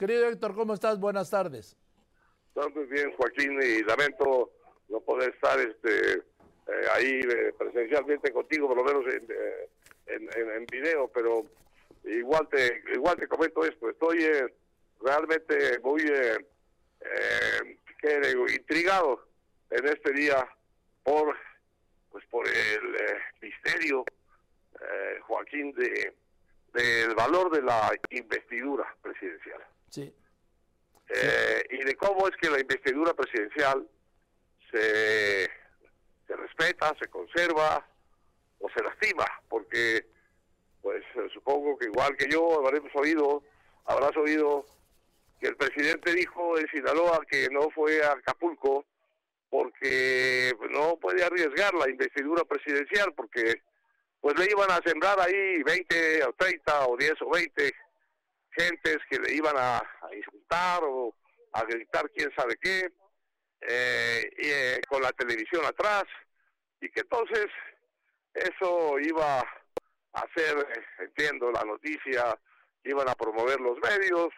Querido Héctor, ¿cómo estás? Buenas tardes. Muy bien, Joaquín, y lamento no poder estar este, eh, ahí eh, presencialmente contigo, por lo menos eh, en, en, video, pero igual te igual te comento esto. Estoy realmente muy intrigado en este día por pues por el misterio, Joaquín, de del valor de la investidura presidencial. Sí. Eh, y de cómo es que la investidura presidencial se, se respeta, se conserva o se lastima, porque pues supongo que igual que yo habremos oído, habrás oído que el presidente dijo en Sinaloa que no fue a Acapulco porque no puede arriesgar la investidura presidencial porque pues le iban a sembrar ahí 20 o 30 o 10 o 20 gentes que le iban a, insultar o a gritar quién sabe qué, eh, eh, con la televisión atrás, y que entonces eso iba a hacer, eh, entiendo, la noticia, iban a promover los medios,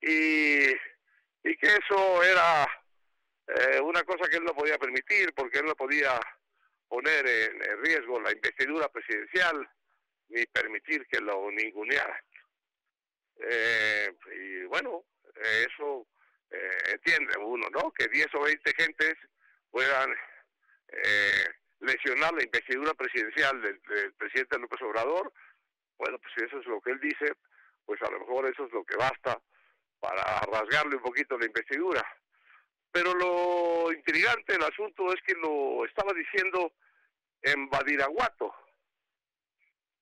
y, y que eso era una cosa que él no podía permitir, porque él no podía poner en, riesgo la investidura presidencial ni permitir que lo ningunearan. Eh, y bueno, eso eh, entiende uno, ¿no? Que 10 o 20 gentes puedan eh, lesionar la investidura presidencial del, del, presidente López Obrador. Bueno, pues si eso es lo que él dice, pues a lo mejor eso es lo que basta para rasgarle un poquito la investidura. Pero lo intrigante del asunto es que lo estaba diciendo en Badiraguato,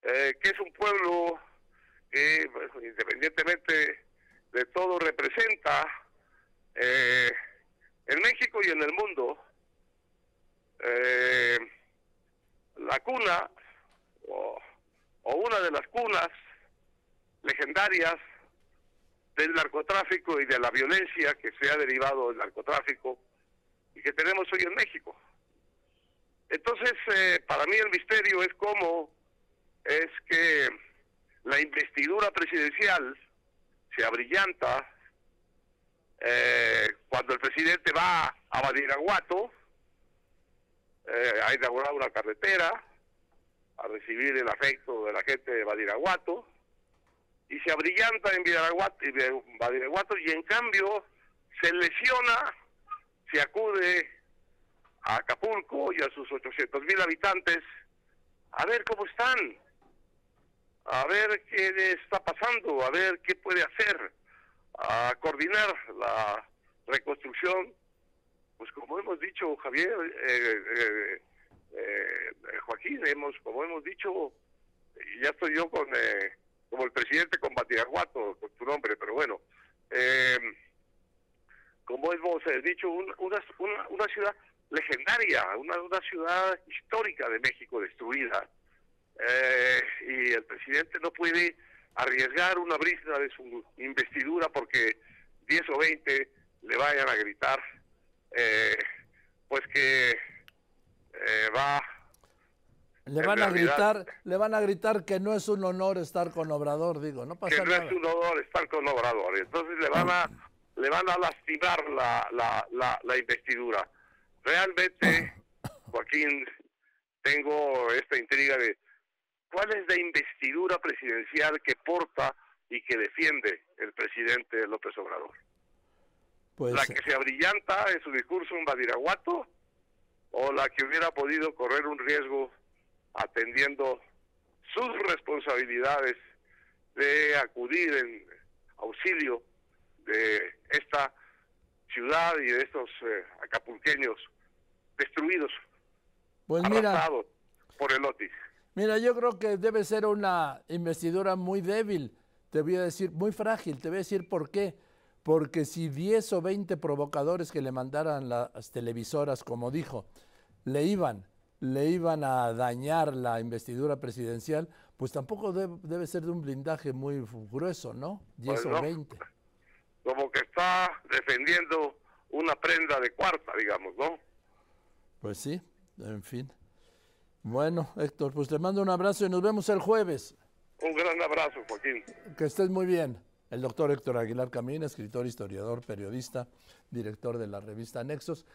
eh, que es un pueblo que, independientemente de todo, representa eh, en México y en el mundo eh, la cuna o, o una de las cunas legendarias del narcotráfico y de la violencia que se ha derivado del narcotráfico y que tenemos hoy en México. Entonces, eh, para mí el misterio es cómo es que la investidura presidencial se abrillanta eh, cuando el presidente va a Badiraguato eh, a inaugurar una carretera, a recibir el afecto de la gente de Badiraguato, y se abrillanta en Badiraguato y en cambio se lesiona, se acude a Acapulco y a sus 800 mil habitantes. A ver cómo están, a ver qué está pasando, a ver qué puede hacer, a coordinar la reconstrucción. Pues como hemos dicho, Javier, eh, eh, eh, Joaquín, hemos, como hemos dicho, ya estoy yo con como el presidente con Batiraguato, con tu nombre, pero bueno, como hemos dicho, una, una, una ciudad legendaria, una, una ciudad histórica de México destruida. Eh, y el presidente no puede arriesgar una brisa de su investidura porque 10 o 20 le vayan a gritar, eh, pues que eh, va le van a gritar, le van a gritar que no es un honor estar con Obrador, digo, no pasa nada. Que no es un honor estar con Obrador, entonces le van a le van a lastimar la, la, la, la investidura. Realmente, Joaquín, tengo esta intriga de cuál es la investidura presidencial que porta y que defiende el presidente López Obrador. Pues, ¿La que se abrillanta en su discurso en Badiraguato o la que hubiera podido correr un riesgo atendiendo sus responsabilidades de acudir en auxilio de esta ciudad y de estos eh, acapulqueños destruidos, pues mira, por el Otis. Mira, yo creo que debe ser una investidura muy débil, te voy a decir, muy frágil, te voy a decir por qué. Porque si 10 o 20 provocadores que le mandaran las televisoras, como dijo, le iban, le iban a dañar la investidura presidencial, pues tampoco debe, ser de un blindaje muy grueso, ¿no? 10 o 20. Como que está defendiendo una prenda de cuarta, digamos, ¿no? Pues sí, en fin. Bueno, Héctor, pues te mando un abrazo y nos vemos el jueves. Un gran abrazo, Joaquín. Que estés muy bien. el doctor Héctor Aguilar Camín, escritor, historiador, periodista, director de la revista Nexos.